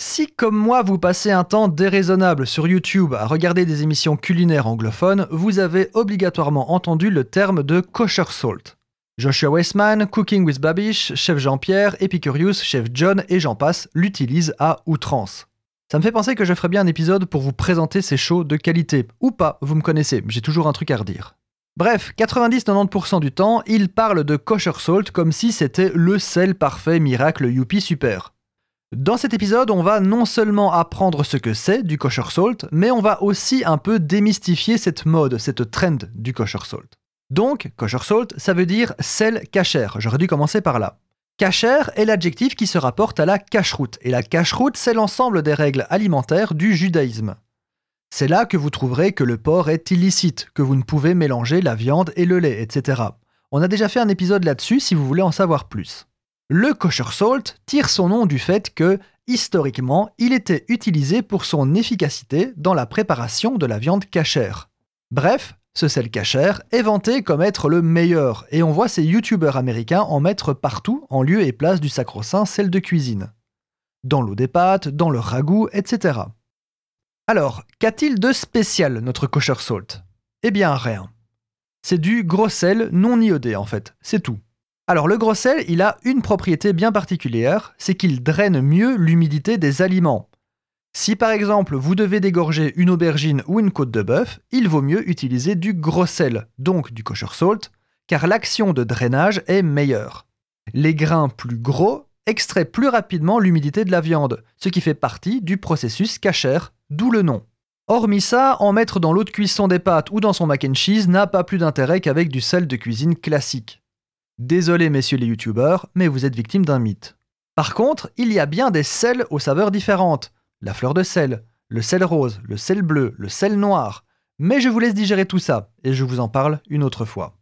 Si comme moi vous passez un temps déraisonnable sur YouTube à regarder des émissions culinaires anglophones, vous avez obligatoirement entendu le terme de kosher salt. Joshua Weissman, Cooking with Babish, Chef Jean-Pierre, Epicurious, Chef John et j'en passe l'utilisent à outrance. Ça me fait penser que je ferai bien un épisode pour vous présenter ces shows de qualité. Ou pas, vous me connaissez, j'ai toujours un truc à redire. Bref, 90-90% du temps, ils parlent de kosher salt comme si c'était le sel parfait miracle youpi super. Dans cet épisode, on va non seulement apprendre ce que c'est du kosher salt, mais on va aussi un peu démystifier cette mode, cette trend du kosher salt. Donc, kosher salt, ça veut dire sel cachère. J'aurais dû commencer par là. Cachère est l'adjectif qui se rapporte à la cacheroute, et la cacheroute, c'est l'ensemble des règles alimentaires du judaïsme. C'est là que vous trouverez que le porc est illicite, que vous ne pouvez mélanger la viande et le lait, etc. On a déjà fait un épisode là-dessus si vous voulez en savoir plus. Le kosher salt tire son nom du fait que, historiquement, il était utilisé pour son efficacité dans la préparation de la viande cachère. Bref, ce sel cachère est vanté comme être le meilleur, et on voit ces youtubeurs américains en mettre partout en lieu et place du sacro-saint sel de cuisine. Dans l'eau des pâtes, dans le ragoût, etc. Alors, qu'a-t-il de spécial notre kosher salt? Eh bien rien. C'est du gros sel non iodé en fait, c'est tout. Alors le gros sel, il a une propriété bien particulière, c'est qu'il draine mieux l'humidité des aliments. Si par exemple vous devez dégorger une aubergine ou une côte de bœuf, il vaut mieux utiliser du gros sel, donc du kosher salt, car l'action de drainage est meilleure. Les grains plus gros extraient plus rapidement l'humidité de la viande, ce qui fait partie du processus cachère, d'où le nom. Hormis ça, en mettre dans l'eau de cuisson des pâtes ou dans son mac and cheese n'a pas plus d'intérêt qu'avec du sel de cuisine classique. Désolé messieurs les youtubeurs, mais vous êtes victime d'un mythe. Par contre, il y a bien des sels aux saveurs différentes. La fleur de sel, le sel rose, le sel bleu, le sel noir. Mais je vous laisse digérer tout ça, et je vous en parle une autre fois.